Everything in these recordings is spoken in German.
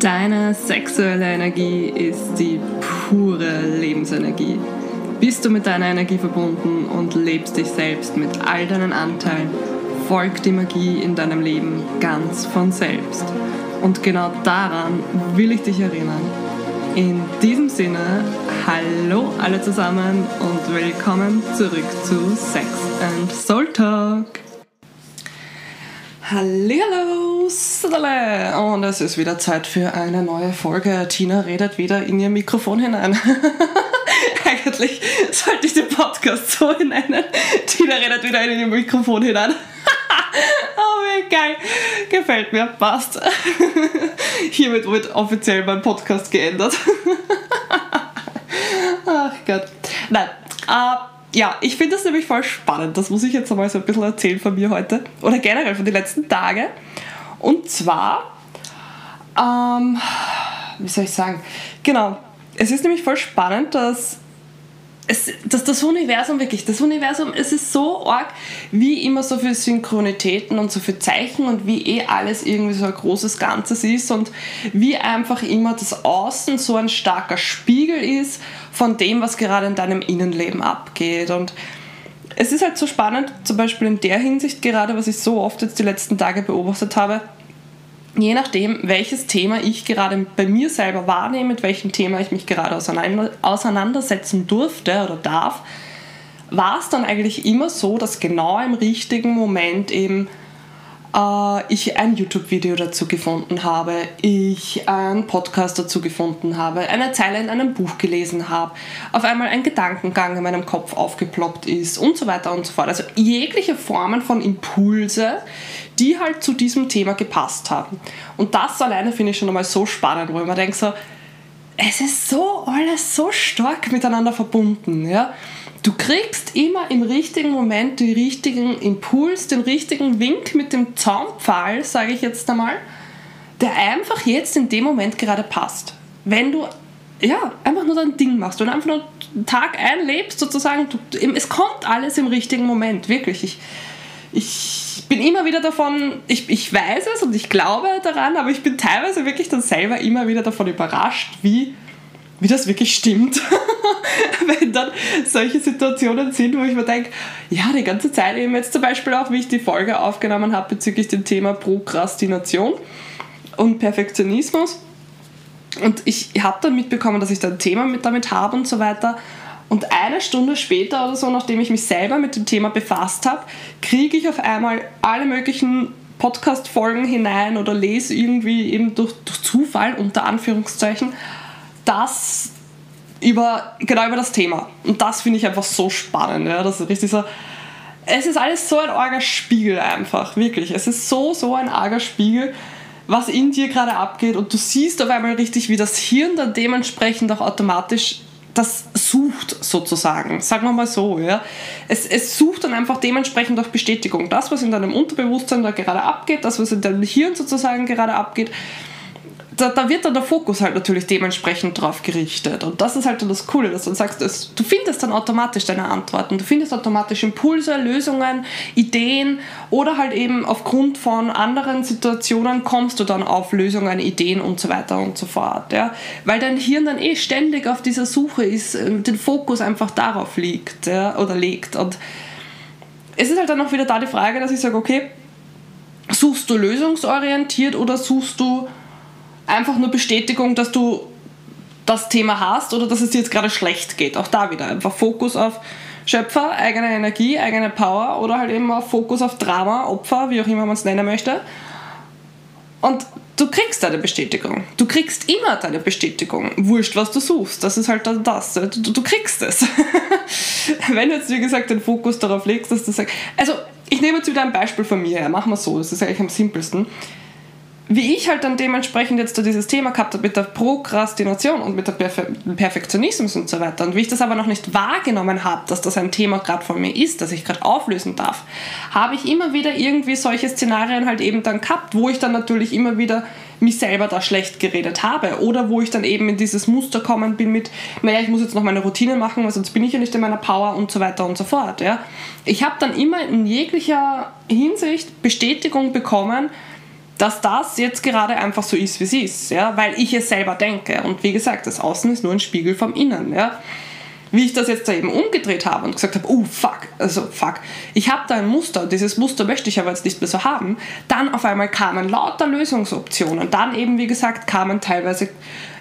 Deine sexuelle Energie ist die pure Lebensenergie. Bist du mit deiner Energie verbunden und lebst dich selbst mit all deinen Anteilen, folgt die Magie in deinem Leben ganz von selbst. Und genau daran will ich dich erinnern. In diesem Sinne, hallo alle zusammen und willkommen zurück zu Sex and Soul Talk. Hallihallo, Sadale. Und es ist wieder Zeit für eine neue Folge. Tina redet wieder in ihr Mikrofon hinein. Eigentlich sollte ich den Podcast so nennen. Tina redet wieder in ihr Mikrofon hinein. oh, wie geil. Gefällt mir. Passt. Hiermit wird offiziell mein Podcast geändert. Ach Gott. Nein. Uh, ja, ich finde das nämlich voll spannend. Das muss ich jetzt einmal so ein bisschen erzählen von mir heute. Oder generell von den letzten Tagen. Und zwar, ähm, wie soll ich sagen? Genau, es ist nämlich voll spannend, dass es, dass das Universum wirklich, das Universum, es ist so arg, wie immer so viele Synchronitäten und so viele Zeichen und wie eh alles irgendwie so ein großes Ganzes ist und wie einfach immer das Außen so ein starker Spiegel ist von dem, was gerade in deinem Innenleben abgeht. Und es ist halt so spannend, zum Beispiel in der Hinsicht gerade, was ich so oft jetzt die letzten Tage beobachtet habe, je nachdem, welches Thema ich gerade bei mir selber wahrnehme, mit welchem Thema ich mich gerade auseinandersetzen durfte oder darf, war es dann eigentlich immer so, dass genau im richtigen Moment eben äh, ich ein YouTube-Video dazu gefunden habe, ich einen Podcast dazu gefunden habe, eine Zeile in einem Buch gelesen habe, auf einmal ein Gedankengang in meinem Kopf aufgeploppt ist und so weiter und so fort. Also jegliche Formen von Impulse, die halt zu diesem Thema gepasst haben. Und das alleine finde ich schon einmal so spannend, wo ich mir denke so, es ist so alles so stark miteinander verbunden, ja. Du kriegst immer im richtigen Moment den richtigen Impuls, den richtigen Wink mit dem Zaunpfahl, sage ich jetzt einmal, der einfach jetzt in dem Moment gerade passt. Wenn du ja, einfach nur dein Ding machst und einfach nur Tag einlebst, sozusagen, du, es kommt alles im richtigen Moment, wirklich. Ich, ich bin immer wieder davon, ich, ich weiß es und ich glaube daran, aber ich bin teilweise wirklich dann selber immer wieder davon überrascht, wie wie das wirklich stimmt. Wenn dann solche Situationen sind, wo ich mir denke, ja, die ganze Zeit eben jetzt zum Beispiel auch, wie ich die Folge aufgenommen habe bezüglich dem Thema Prokrastination und Perfektionismus. Und ich habe dann mitbekommen, dass ich da ein Thema mit damit habe und so weiter. Und eine Stunde später oder so, nachdem ich mich selber mit dem Thema befasst habe, kriege ich auf einmal alle möglichen Podcast-Folgen hinein oder lese irgendwie eben durch, durch Zufall unter Anführungszeichen das über, genau über das Thema. Und das finde ich einfach so spannend. Ja? Das ist richtig so. Es ist alles so ein arger Spiegel einfach, wirklich. Es ist so, so ein arger Spiegel, was in dir gerade abgeht. Und du siehst auf einmal richtig, wie das Hirn dann dementsprechend auch automatisch das sucht sozusagen, sagen wir mal so. Ja. Es, es sucht dann einfach dementsprechend auch Bestätigung. Das, was in deinem Unterbewusstsein da gerade abgeht, das, was in deinem Hirn sozusagen gerade abgeht, da, da, wird dann der Fokus halt natürlich dementsprechend drauf gerichtet. Und das ist halt dann das Coole, dass du sagst, dass du findest dann automatisch deine Antworten. Du findest automatisch Impulse, Lösungen, Ideen oder halt eben aufgrund von anderen Situationen kommst du dann auf Lösungen, Ideen und so weiter und so fort. Ja? Weil dein Hirn dann eh ständig auf dieser Suche ist, äh, den Fokus einfach darauf liegt ja? oder legt. Und es ist halt dann auch wieder da die Frage, dass ich sage, okay, suchst du lösungsorientiert oder suchst du einfach nur Bestätigung, dass du das Thema hast oder dass es dir jetzt gerade schlecht geht. Auch da wieder einfach Fokus auf Schöpfer, eigene Energie, eigene Power oder halt eben auf Fokus auf Drama, Opfer, wie auch immer man es nennen möchte. Und du kriegst deine Bestätigung. Du kriegst immer deine Bestätigung. Wurscht, was du suchst. Das ist halt dann das. Du, du kriegst es. Wenn du jetzt, wie gesagt, den Fokus darauf legst, dass du sagst. Also, ich nehme jetzt wieder ein Beispiel von mir her. Machen wir so. Das ist eigentlich am simpelsten wie ich halt dann dementsprechend jetzt dieses Thema gehabt habe mit der Prokrastination und mit dem Perfe Perfektionismus und so weiter und wie ich das aber noch nicht wahrgenommen habe, dass das ein Thema gerade von mir ist, das ich gerade auflösen darf, habe ich immer wieder irgendwie solche Szenarien halt eben dann gehabt, wo ich dann natürlich immer wieder mich selber da schlecht geredet habe oder wo ich dann eben in dieses Muster kommen bin mit, naja, ich muss jetzt noch meine Routine machen, weil sonst bin ich ja nicht in meiner Power und so weiter und so fort. Ja. Ich habe dann immer in jeglicher Hinsicht Bestätigung bekommen, dass das jetzt gerade einfach so ist, wie es ist, ja, weil ich es selber denke. Und wie gesagt, das Außen ist nur ein Spiegel vom Innen, ja. Wie ich das jetzt da eben umgedreht habe und gesagt habe, oh fuck, also fuck, ich habe da ein Muster, dieses Muster möchte ich aber jetzt nicht mehr so haben, dann auf einmal kamen lauter Lösungsoptionen. Dann eben, wie gesagt, kamen teilweise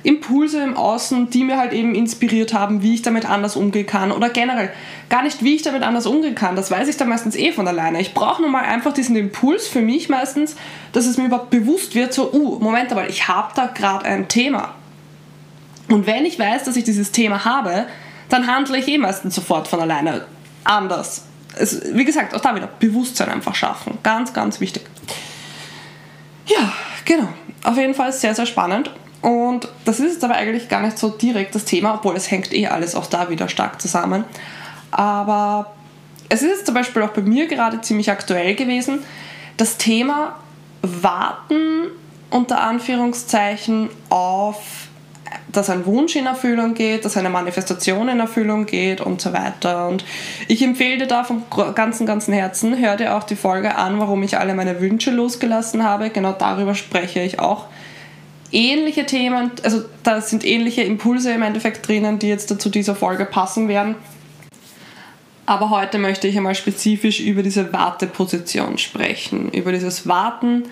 Impulse im Außen, die mir halt eben inspiriert haben, wie ich damit anders umgehen kann oder generell gar nicht, wie ich damit anders umgehen kann. Das weiß ich dann meistens eh von alleine. Ich brauche nur mal einfach diesen Impuls für mich meistens, dass es mir überhaupt bewusst wird, so, uh, Moment aber, ich habe da gerade ein Thema. Und wenn ich weiß, dass ich dieses Thema habe, dann handle ich eh meistens sofort von alleine anders. Es, wie gesagt, auch da wieder Bewusstsein einfach schaffen. Ganz, ganz wichtig. Ja, genau. Auf jeden Fall sehr, sehr spannend. Und das ist jetzt aber eigentlich gar nicht so direkt das Thema, obwohl es hängt eh alles auch da wieder stark zusammen. Aber es ist zum Beispiel auch bei mir gerade ziemlich aktuell gewesen, das Thema Warten unter Anführungszeichen auf, dass ein Wunsch in Erfüllung geht, dass eine Manifestation in Erfüllung geht und so weiter. Und ich empfehle dir da vom ganzen, ganzen Herzen, hör dir auch die Folge an, warum ich alle meine Wünsche losgelassen habe. Genau darüber spreche ich auch ähnliche Themen, also da sind ähnliche Impulse im Endeffekt drinnen, die jetzt zu dieser Folge passen werden. Aber heute möchte ich einmal spezifisch über diese Warteposition sprechen, über dieses Warten,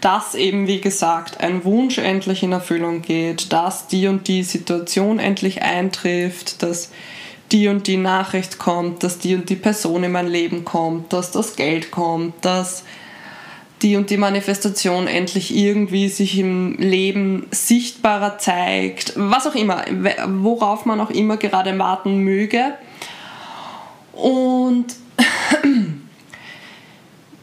dass eben, wie gesagt, ein Wunsch endlich in Erfüllung geht, dass die und die Situation endlich eintrifft, dass die und die Nachricht kommt, dass die und die Person in mein Leben kommt, dass das Geld kommt, dass die und die Manifestation endlich irgendwie sich im Leben sichtbarer zeigt, was auch immer, worauf man auch immer gerade warten möge. Und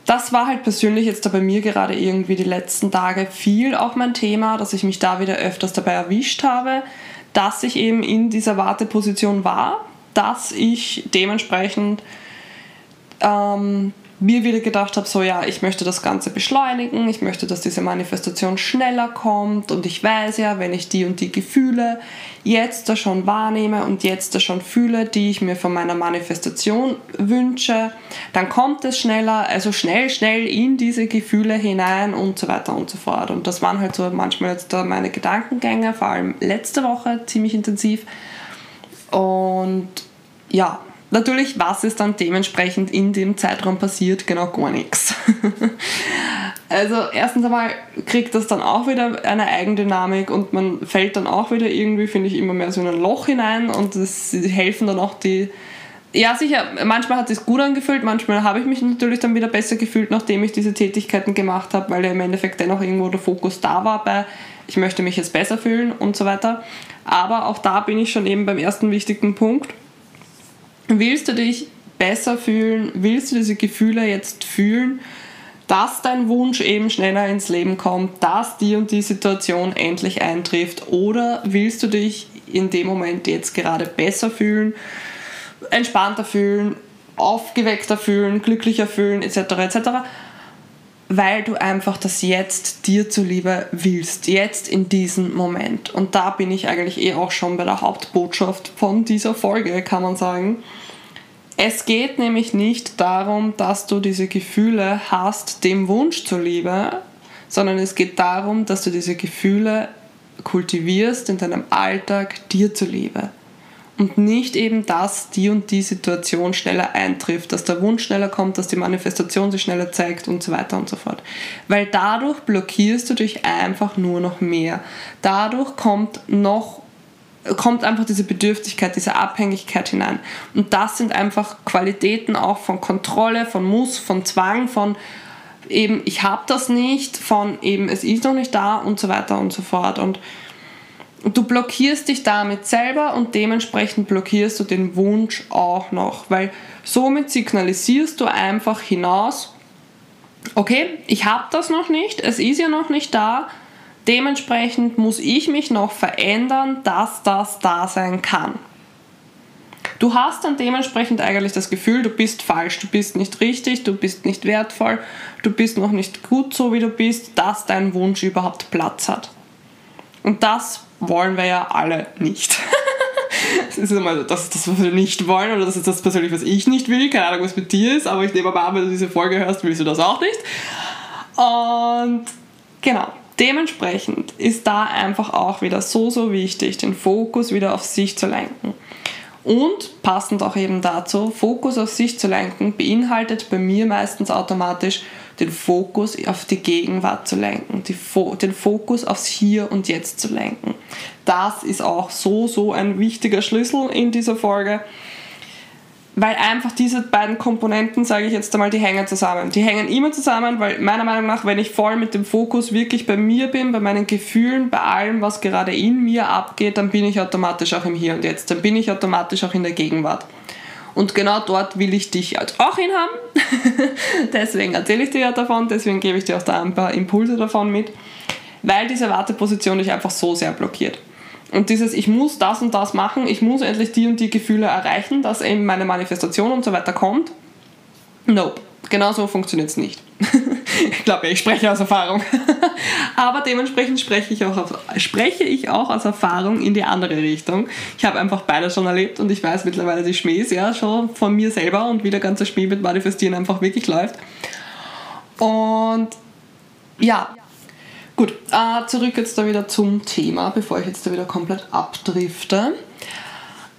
das war halt persönlich jetzt da bei mir gerade irgendwie die letzten Tage viel auch mein Thema, dass ich mich da wieder öfters dabei erwischt habe, dass ich eben in dieser Warteposition war, dass ich dementsprechend ähm, mir wieder gedacht habe, so ja, ich möchte das Ganze beschleunigen, ich möchte, dass diese Manifestation schneller kommt und ich weiß ja, wenn ich die und die Gefühle jetzt da schon wahrnehme und jetzt da schon fühle, die ich mir von meiner Manifestation wünsche, dann kommt es schneller, also schnell, schnell in diese Gefühle hinein und so weiter und so fort. Und das waren halt so manchmal jetzt da meine Gedankengänge, vor allem letzte Woche ziemlich intensiv. Und ja, Natürlich, was ist dann dementsprechend in dem Zeitraum passiert? Genau gar nichts. Also erstens einmal kriegt das dann auch wieder eine Eigendynamik und man fällt dann auch wieder irgendwie, finde ich, immer mehr so in ein Loch hinein und es helfen dann auch die... Ja, sicher, manchmal hat es gut angefühlt, manchmal habe ich mich natürlich dann wieder besser gefühlt, nachdem ich diese Tätigkeiten gemacht habe, weil ja im Endeffekt dennoch irgendwo der Fokus da war bei, ich möchte mich jetzt besser fühlen und so weiter. Aber auch da bin ich schon eben beim ersten wichtigen Punkt Willst du dich besser fühlen? Willst du diese Gefühle jetzt fühlen? dass dein Wunsch eben schneller ins Leben kommt, dass die und die Situation endlich eintrifft oder willst du dich in dem Moment jetzt gerade besser fühlen, entspannter fühlen, aufgeweckter fühlen, glücklicher fühlen etc. etc. Weil du einfach das jetzt dir zuliebe willst, jetzt in diesem Moment. Und da bin ich eigentlich eh auch schon bei der Hauptbotschaft von dieser Folge, kann man sagen es geht nämlich nicht darum, dass du diese Gefühle hast, dem Wunsch zuliebe, sondern es geht darum, dass du diese Gefühle kultivierst in deinem Alltag dir zuliebe. Und nicht eben, dass die und die Situation schneller eintrifft, dass der Wunsch schneller kommt, dass die Manifestation sich schneller zeigt und so weiter und so fort. Weil dadurch blockierst du dich einfach nur noch mehr. Dadurch kommt noch kommt einfach diese Bedürftigkeit, diese Abhängigkeit hinein. Und das sind einfach Qualitäten auch von Kontrolle, von Muss, von Zwang, von eben ich habe das nicht, von eben es ist noch nicht da und so weiter und so fort. Und du blockierst dich damit selber und dementsprechend blockierst du den Wunsch auch noch, weil somit signalisierst du einfach hinaus, okay, ich habe das noch nicht, es ist ja noch nicht da, Dementsprechend muss ich mich noch verändern, dass das da sein kann. Du hast dann dementsprechend eigentlich das Gefühl, du bist falsch, du bist nicht richtig, du bist nicht wertvoll, du bist noch nicht gut so, wie du bist, dass dein Wunsch überhaupt Platz hat. Und das wollen wir ja alle nicht. das ist einmal das, ist das, was wir nicht wollen, oder das ist das persönlich, was ich nicht will. Keine Ahnung, was mit dir ist, aber ich nehme mal an, wenn du diese Folge hörst, willst du das auch nicht. Und genau. Dementsprechend ist da einfach auch wieder so, so wichtig, den Fokus wieder auf sich zu lenken. Und passend auch eben dazu, Fokus auf sich zu lenken, beinhaltet bei mir meistens automatisch den Fokus auf die Gegenwart zu lenken, Fo den Fokus aufs Hier und Jetzt zu lenken. Das ist auch so, so ein wichtiger Schlüssel in dieser Folge weil einfach diese beiden Komponenten, sage ich jetzt einmal, die hängen zusammen. Die hängen immer zusammen, weil meiner Meinung nach, wenn ich voll mit dem Fokus wirklich bei mir bin, bei meinen Gefühlen, bei allem, was gerade in mir abgeht, dann bin ich automatisch auch im Hier und Jetzt. Dann bin ich automatisch auch in der Gegenwart. Und genau dort will ich dich auch hinhaben. deswegen erzähle ich dir ja davon, deswegen gebe ich dir auch da ein paar Impulse davon mit, weil diese Warteposition dich einfach so sehr blockiert. Und dieses, ich muss das und das machen, ich muss endlich die und die Gefühle erreichen, dass eben meine Manifestation und so weiter kommt. Nope. Genau so funktioniert es nicht. ich glaube, ich spreche aus Erfahrung. Aber dementsprechend spreche ich, auch auf, spreche ich auch aus Erfahrung in die andere Richtung. Ich habe einfach beides schon erlebt und ich weiß mittlerweile die Schmähs ja schon von mir selber und wie der ganze Schmäh mit Manifestieren einfach wirklich läuft. Und ja, Gut, äh, zurück jetzt da wieder zum Thema, bevor ich jetzt da wieder komplett abdrifte.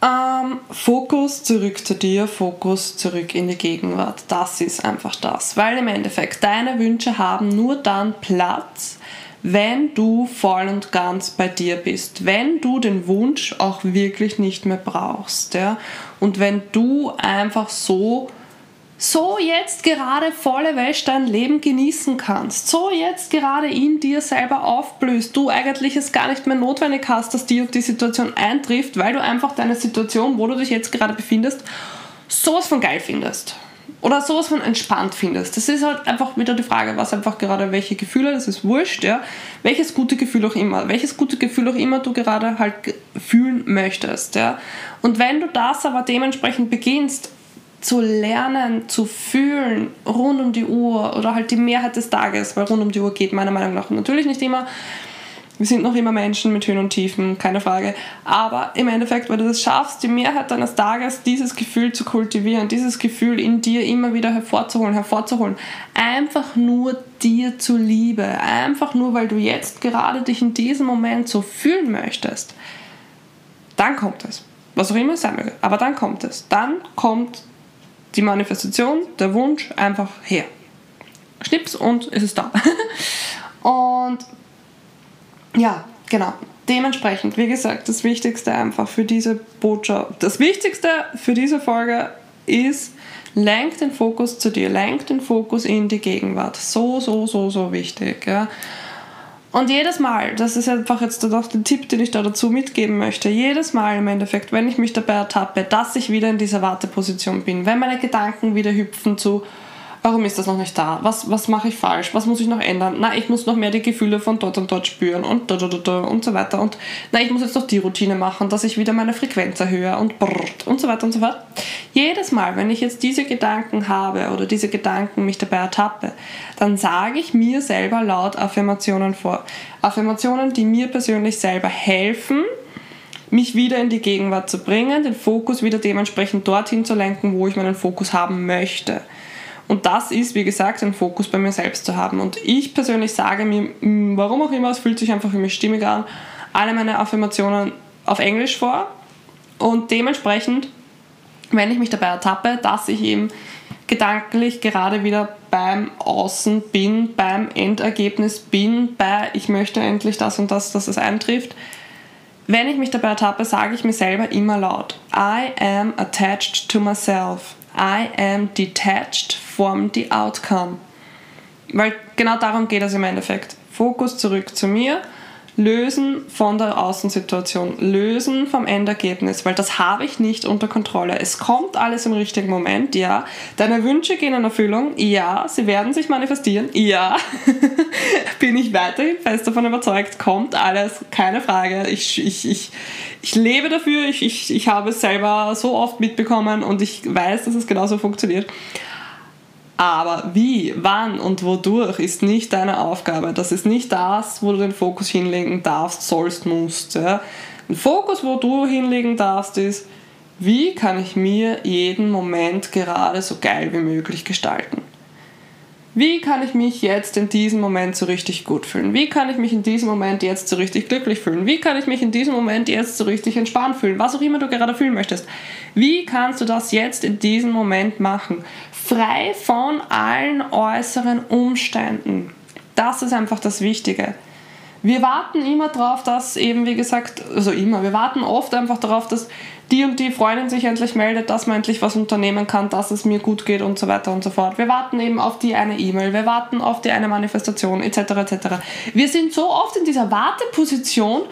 Ähm, Fokus zurück zu dir, Fokus zurück in die Gegenwart. Das ist einfach das. Weil im Endeffekt deine Wünsche haben nur dann Platz, wenn du voll und ganz bei dir bist. Wenn du den Wunsch auch wirklich nicht mehr brauchst. Ja? Und wenn du einfach so so jetzt gerade volle Wäsche dein Leben genießen kannst, so jetzt gerade in dir selber aufblühst, du eigentlich es gar nicht mehr notwendig hast, dass die und die Situation eintrifft, weil du einfach deine Situation, wo du dich jetzt gerade befindest, sowas von geil findest. Oder sowas von entspannt findest. Das ist halt einfach wieder die Frage, was einfach gerade welche Gefühle, das ist wurscht, ja. Welches gute Gefühl auch immer, welches gute Gefühl auch immer du gerade halt fühlen möchtest, ja. Und wenn du das aber dementsprechend beginnst, zu lernen, zu fühlen rund um die Uhr oder halt die Mehrheit des Tages, weil rund um die Uhr geht meiner Meinung nach natürlich nicht immer. Wir sind noch immer Menschen mit Höhen und Tiefen, keine Frage. Aber im Endeffekt, wenn du das schaffst, die Mehrheit deines Tages dieses Gefühl zu kultivieren, dieses Gefühl in dir immer wieder hervorzuholen, hervorzuholen, einfach nur dir zuliebe, einfach nur, weil du jetzt gerade dich in diesem Moment so fühlen möchtest, dann kommt es. Was auch immer es sein möge. Aber dann kommt es. Dann kommt die Manifestation, der Wunsch einfach her. Schnips und es ist da. und ja, genau. Dementsprechend, wie gesagt, das Wichtigste einfach für diese Botschaft, das Wichtigste für diese Folge ist, lenk den Fokus zu dir, lenk den Fokus in die Gegenwart. So, so, so, so wichtig. Ja. Und jedes Mal, das ist einfach jetzt auch der Tipp, den ich da dazu mitgeben möchte, jedes Mal im Endeffekt, wenn ich mich dabei ertappe, dass ich wieder in dieser Warteposition bin, wenn meine Gedanken wieder hüpfen zu, Warum ist das noch nicht da? Was, was mache ich falsch? Was muss ich noch ändern? Na, ich muss noch mehr die Gefühle von dort und dort spüren und da, da, da, da und so weiter. Und na, ich muss jetzt noch die Routine machen, dass ich wieder meine Frequenz erhöhe und brrrt und so weiter und so fort. Jedes Mal, wenn ich jetzt diese Gedanken habe oder diese Gedanken mich dabei ertappe, dann sage ich mir selber laut Affirmationen vor. Affirmationen, die mir persönlich selber helfen, mich wieder in die Gegenwart zu bringen, den Fokus wieder dementsprechend dorthin zu lenken, wo ich meinen Fokus haben möchte. Und das ist, wie gesagt, ein Fokus bei mir selbst zu haben. Und ich persönlich sage mir, mm, warum auch immer, es fühlt sich einfach für mich stimmig an, alle meine Affirmationen auf Englisch vor. Und dementsprechend, wenn ich mich dabei ertappe, dass ich eben gedanklich gerade wieder beim Außen bin, beim Endergebnis bin, bei ich möchte endlich das und das, dass es eintrifft. Wenn ich mich dabei ertappe, sage ich mir selber immer laut, I am attached to myself. I am detached from the outcome. Weil genau darum geht es im Endeffekt. Fokus zurück zu mir, lösen von der Außensituation, lösen vom Endergebnis, weil das habe ich nicht unter Kontrolle. Es kommt alles im richtigen Moment, ja. Deine Wünsche gehen in Erfüllung, ja. Sie werden sich manifestieren, ja. Bin ich weiterhin fest davon überzeugt, kommt alles, keine Frage. Ich, ich, ich, ich lebe dafür, ich, ich, ich habe es selber so oft mitbekommen und ich weiß, dass es genauso funktioniert. Aber wie, wann und wodurch ist nicht deine Aufgabe. Das ist nicht das, wo du den Fokus hinlegen darfst, sollst, musst. Ja. Ein Fokus, wo du hinlegen darfst, ist, wie kann ich mir jeden Moment gerade so geil wie möglich gestalten? Wie kann ich mich jetzt in diesem Moment so richtig gut fühlen? Wie kann ich mich in diesem Moment jetzt so richtig glücklich fühlen? Wie kann ich mich in diesem Moment jetzt so richtig entspannt fühlen? Was auch immer du gerade fühlen möchtest. Wie kannst du das jetzt in diesem Moment machen? Frei von allen äußeren Umständen. Das ist einfach das Wichtige. Wir warten immer darauf, dass eben, wie gesagt, also immer, wir warten oft einfach darauf, dass die und die Freundin sich endlich meldet, dass man endlich was unternehmen kann, dass es mir gut geht und so weiter und so fort. Wir warten eben auf die eine E-Mail, wir warten auf die eine Manifestation etc. etc. Wir sind so oft in dieser Warteposition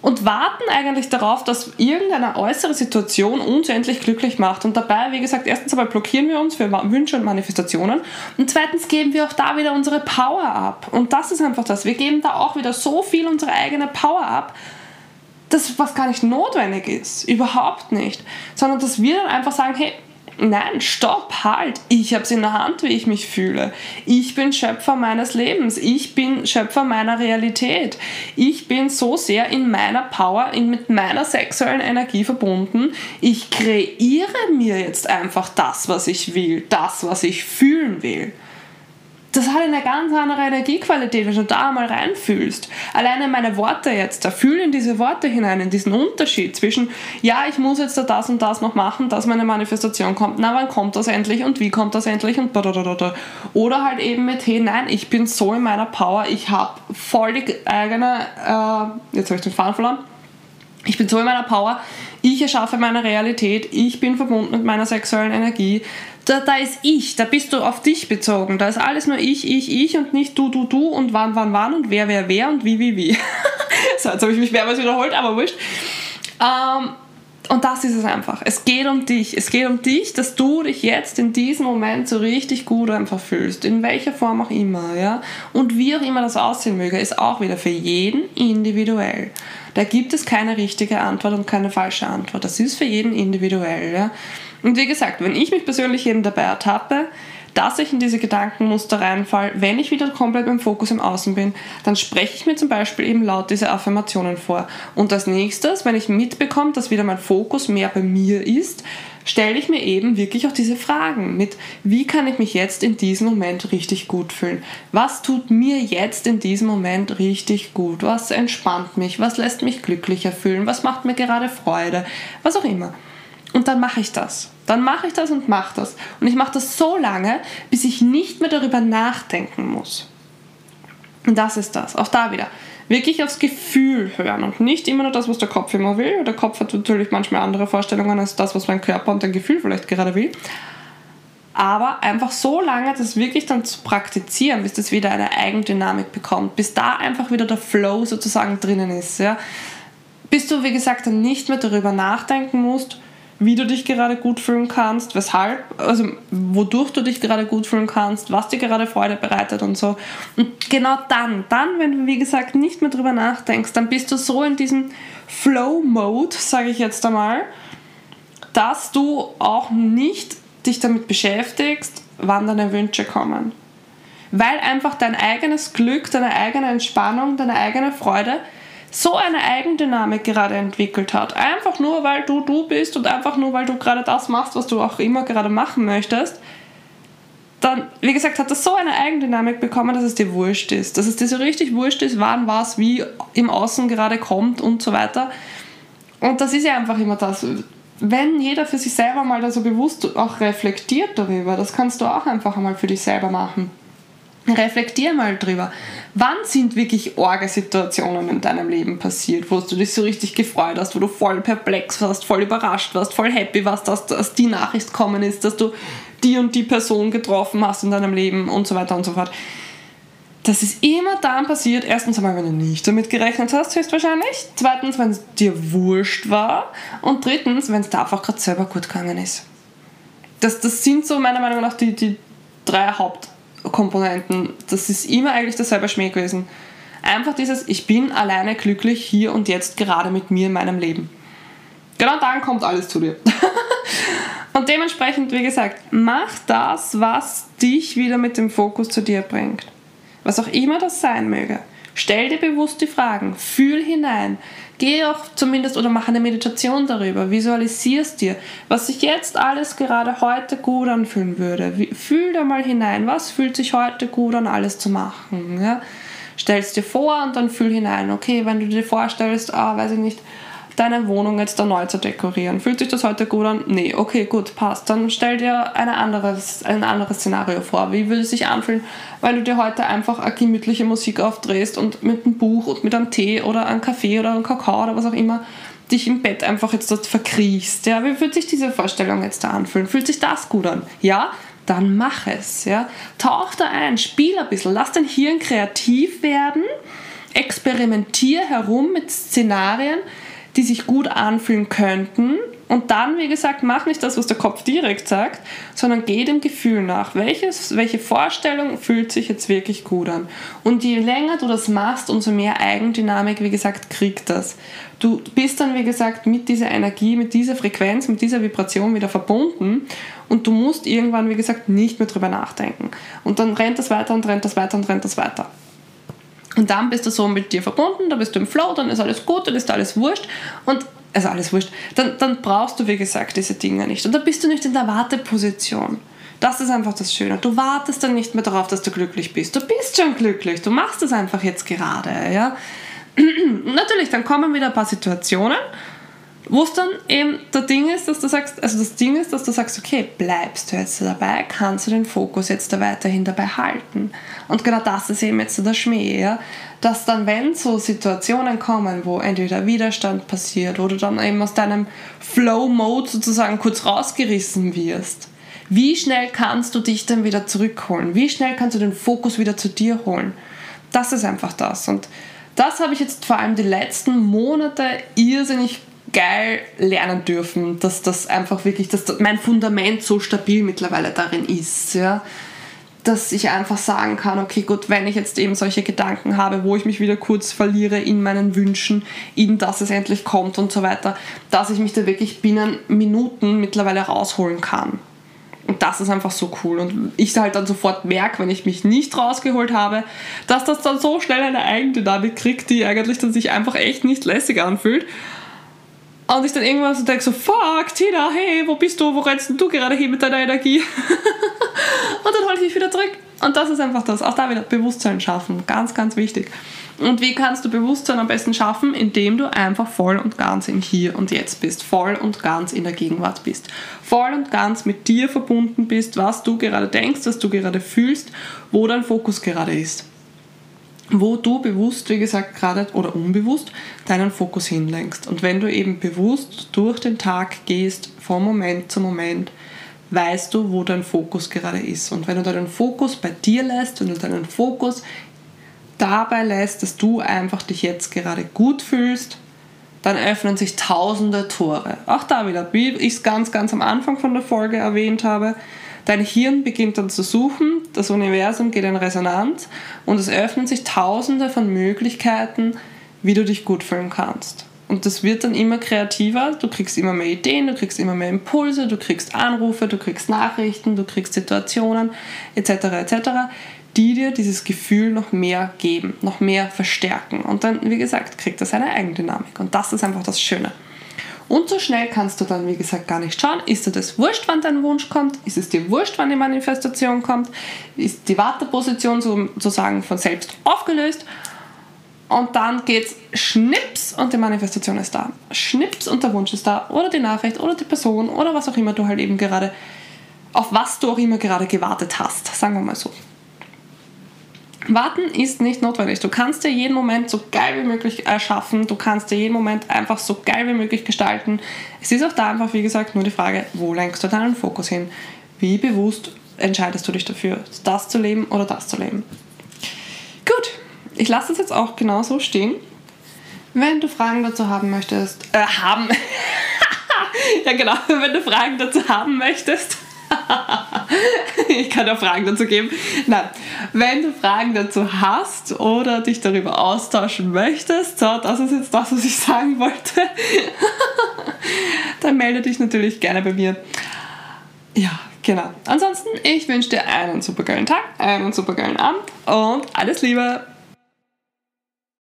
und warten eigentlich darauf, dass irgendeine äußere Situation uns endlich glücklich macht. Und dabei, wie gesagt, erstens einmal blockieren wir uns für Wünsche und Manifestationen und zweitens geben wir auch da wieder unsere Power ab. Und das ist einfach das. Wir geben da auch wieder so viel unsere eigene Power ab das, was gar nicht notwendig ist, überhaupt nicht, sondern dass wir dann einfach sagen, hey, nein, stopp, halt, ich habe es in der Hand, wie ich mich fühle. Ich bin Schöpfer meines Lebens, ich bin Schöpfer meiner Realität. Ich bin so sehr in meiner Power, in, mit meiner sexuellen Energie verbunden. Ich kreiere mir jetzt einfach das, was ich will, das, was ich fühlen will das hat eine ganz andere Energiequalität, wenn du da mal reinfühlst. Alleine meine Worte jetzt, da fühl in diese Worte hinein, in diesen Unterschied zwischen, ja, ich muss jetzt da das und das noch machen, dass meine Manifestation kommt. Na, wann kommt das endlich und wie kommt das endlich und da. Oder halt eben mit, hey, nein, ich bin so in meiner Power, ich habe voll die eigene, äh, jetzt habe ich den Faden verloren, ich bin so in meiner Power, ich erschaffe meine Realität, ich bin verbunden mit meiner sexuellen Energie. Da, da ist ich, da bist du auf dich bezogen. Da ist alles nur ich, ich, ich und nicht du, du, du und wann, wann, wann und wer, wer, wer und wie, wie, wie. so, jetzt habe ich mich mehrmals wiederholt, aber wurscht. Ähm, und das ist es einfach. Es geht um dich. Es geht um dich, dass du dich jetzt in diesem Moment so richtig gut einfach fühlst. In welcher Form auch immer, ja. Und wie auch immer das aussehen möge, ist auch wieder für jeden individuell. Da gibt es keine richtige Antwort und keine falsche Antwort. Das ist für jeden individuell. Ja? Und wie gesagt, wenn ich mich persönlich eben dabei ertappe, dass ich in diese Gedankenmuster reinfall, wenn ich wieder komplett beim Fokus im Außen bin, dann spreche ich mir zum Beispiel eben laut diese Affirmationen vor. Und als nächstes, wenn ich mitbekomme, dass wieder mein Fokus mehr bei mir ist, stelle ich mir eben wirklich auch diese Fragen mit, wie kann ich mich jetzt in diesem Moment richtig gut fühlen? Was tut mir jetzt in diesem Moment richtig gut? Was entspannt mich? Was lässt mich glücklicher fühlen? Was macht mir gerade Freude? Was auch immer. Und dann mache ich das. Dann mache ich das und mache das. Und ich mache das so lange, bis ich nicht mehr darüber nachdenken muss. Und das ist das. Auch da wieder wirklich aufs Gefühl hören und nicht immer nur das, was der Kopf immer will. Der Kopf hat natürlich manchmal andere Vorstellungen als das, was mein Körper und dein Gefühl vielleicht gerade will. Aber einfach so lange das wirklich dann zu praktizieren, bis das wieder eine Eigendynamik bekommt, bis da einfach wieder der Flow sozusagen drinnen ist. Ja? Bis du, wie gesagt, dann nicht mehr darüber nachdenken musst, wie du dich gerade gut fühlen kannst, weshalb, also wodurch du dich gerade gut fühlen kannst, was dir gerade Freude bereitet und so. Und genau dann, dann, wenn du wie gesagt nicht mehr drüber nachdenkst, dann bist du so in diesem Flow-Mode, sage ich jetzt einmal, dass du auch nicht dich damit beschäftigst, wann deine Wünsche kommen. Weil einfach dein eigenes Glück, deine eigene Entspannung, deine eigene Freude so eine Eigendynamik gerade entwickelt hat. Einfach nur, weil du du bist und einfach nur, weil du gerade das machst, was du auch immer gerade machen möchtest, dann, wie gesagt, hat das so eine Eigendynamik bekommen, dass es dir wurscht ist. Dass es dir so richtig wurscht ist, wann was wie im Außen gerade kommt und so weiter. Und das ist ja einfach immer das. Wenn jeder für sich selber mal da so bewusst auch reflektiert darüber, das kannst du auch einfach einmal für dich selber machen. Reflektier mal drüber. Wann sind wirklich Orgasituationen in deinem Leben passiert, wo du dich so richtig gefreut hast, wo du voll perplex warst, voll überrascht warst, voll happy warst, dass, dass die Nachricht gekommen ist, dass du die und die Person getroffen hast in deinem Leben und so weiter und so fort. Das ist immer dann passiert, erstens einmal, wenn du nicht damit gerechnet hast, höchstwahrscheinlich. Zweitens, wenn es dir wurscht war. Und drittens, wenn es dir einfach gerade selber gut gegangen ist. Das, das sind so meiner Meinung nach die, die drei Haupt- Komponenten. Das ist immer eigentlich derselbe Schmäh gewesen. Einfach dieses, ich bin alleine glücklich hier und jetzt gerade mit mir in meinem Leben. Genau dann kommt alles zu dir. und dementsprechend, wie gesagt, mach das, was dich wieder mit dem Fokus zu dir bringt. Was auch immer das sein möge. Stell dir bewusst die Fragen, fühl hinein. Geh auch zumindest oder mach eine Meditation darüber, visualisierst dir, was sich jetzt alles gerade heute gut anfühlen würde. Fühl da mal hinein, was fühlt sich heute gut an, alles zu machen. Ja? Stellst dir vor und dann fühl hinein. Okay, wenn du dir vorstellst, ah, weiß ich nicht, deine Wohnung jetzt da neu zu dekorieren. Fühlt sich das heute gut an? Nee, okay, gut, passt. Dann stell dir eine anderes, ein anderes Szenario vor. Wie würde es sich anfühlen, wenn du dir heute einfach eine gemütliche Musik aufdrehst und mit einem Buch und mit einem Tee oder einem Kaffee oder einem Kakao oder was auch immer dich im Bett einfach jetzt dort verkriechst. Ja? Wie fühlt sich diese Vorstellung jetzt da anfühlen? Fühlt sich das gut an? Ja? Dann mach es. Ja? Tauch da ein, spiel ein bisschen, lass dein Hirn kreativ werden, experimentier herum mit Szenarien, die sich gut anfühlen könnten. Und dann, wie gesagt, mach nicht das, was der Kopf direkt sagt, sondern geh dem Gefühl nach. Welches, welche Vorstellung fühlt sich jetzt wirklich gut an? Und je länger du das machst, umso mehr Eigendynamik, wie gesagt, kriegt das. Du bist dann, wie gesagt, mit dieser Energie, mit dieser Frequenz, mit dieser Vibration wieder verbunden und du musst irgendwann, wie gesagt, nicht mehr drüber nachdenken. Und dann rennt das weiter und rennt das weiter und rennt das weiter. Und dann bist du so mit dir verbunden, da bist du im Flow, dann ist alles gut, dann ist alles wurscht. Und also alles wurscht. Dann, dann brauchst du, wie gesagt, diese Dinge nicht. Und dann bist du nicht in der Warteposition. Das ist einfach das Schöne. Du wartest dann nicht mehr darauf, dass du glücklich bist. Du bist schon glücklich. Du machst es einfach jetzt gerade. Ja? Natürlich, dann kommen wieder ein paar Situationen, wo es dann eben der Ding ist, dass du sagst, also das Ding ist, dass du sagst, okay, bleibst du jetzt dabei, kannst du den Fokus jetzt da weiterhin dabei halten. Und genau das ist eben jetzt der Schmäh, ja? dass dann, wenn so Situationen kommen, wo entweder Widerstand passiert oder dann eben aus deinem Flow-Mode sozusagen kurz rausgerissen wirst, wie schnell kannst du dich dann wieder zurückholen? Wie schnell kannst du den Fokus wieder zu dir holen? Das ist einfach das. Und das habe ich jetzt vor allem die letzten Monate irrsinnig geil lernen dürfen, dass das einfach wirklich, dass mein Fundament so stabil mittlerweile darin ist, ja, dass ich einfach sagen kann, okay, gut, wenn ich jetzt eben solche Gedanken habe, wo ich mich wieder kurz verliere in meinen Wünschen, in dass es endlich kommt und so weiter, dass ich mich da wirklich binnen Minuten mittlerweile rausholen kann. Und das ist einfach so cool. Und ich halt dann sofort merke, wenn ich mich nicht rausgeholt habe, dass das dann so schnell eine Eigendynamik kriegt, die eigentlich dann sich einfach echt nicht lässig anfühlt. Und ich dann irgendwann so denke so, fuck, Tina, hey, wo bist du? Wo rennst du gerade hin mit deiner Energie? und dann hole ich mich wieder zurück. Und das ist einfach das. Auch da wieder Bewusstsein schaffen. Ganz, ganz wichtig. Und wie kannst du Bewusstsein am besten schaffen? Indem du einfach voll und ganz im Hier und Jetzt bist. Voll und ganz in der Gegenwart bist. Voll und ganz mit dir verbunden bist, was du gerade denkst, was du gerade fühlst, wo dein Fokus gerade ist wo du bewusst, wie gesagt, gerade oder unbewusst deinen Fokus hinlenkst. Und wenn du eben bewusst durch den Tag gehst, von Moment zu Moment, weißt du, wo dein Fokus gerade ist. Und wenn du deinen Fokus bei dir lässt, wenn du deinen Fokus dabei lässt, dass du einfach dich jetzt gerade gut fühlst, dann öffnen sich tausende Tore. Auch da wieder, wie ich es ganz, ganz am Anfang von der Folge erwähnt habe, Dein Hirn beginnt dann zu suchen, das Universum geht in Resonanz und es öffnen sich tausende von Möglichkeiten, wie du dich gut fühlen kannst. Und das wird dann immer kreativer, du kriegst immer mehr Ideen, du kriegst immer mehr Impulse, du kriegst Anrufe, du kriegst Nachrichten, du kriegst Situationen etc. etc., die dir dieses Gefühl noch mehr geben, noch mehr verstärken. Und dann, wie gesagt, kriegt das eine Eigendynamik. Und das ist einfach das Schöne. Und so schnell kannst du dann, wie gesagt, gar nicht schauen. Ist dir das wurscht, wann dein Wunsch kommt? Ist es dir wurscht, wann die Manifestation kommt? Ist die Warteposition sozusagen von selbst aufgelöst? Und dann geht's schnips und die Manifestation ist da. Schnips und der Wunsch ist da. Oder die Nachricht oder die Person oder was auch immer du halt eben gerade, auf was du auch immer gerade gewartet hast. Sagen wir mal so. Warten ist nicht notwendig. Du kannst dir jeden Moment so geil wie möglich erschaffen. Du kannst dir jeden Moment einfach so geil wie möglich gestalten. Es ist auch da einfach, wie gesagt, nur die Frage, wo lenkst du deinen Fokus hin? Wie bewusst entscheidest du dich dafür, das zu leben oder das zu leben? Gut, ich lasse es jetzt auch genauso stehen. Wenn du Fragen dazu haben möchtest, äh, haben, ja genau, wenn du Fragen dazu haben möchtest, ich kann da Fragen dazu geben. Nein, wenn du Fragen dazu hast oder dich darüber austauschen möchtest, so, das ist jetzt das, was ich sagen wollte, dann melde dich natürlich gerne bei mir. Ja, genau. Ansonsten, ich wünsche dir einen supergeilen Tag, einen supergeilen Abend und alles Liebe.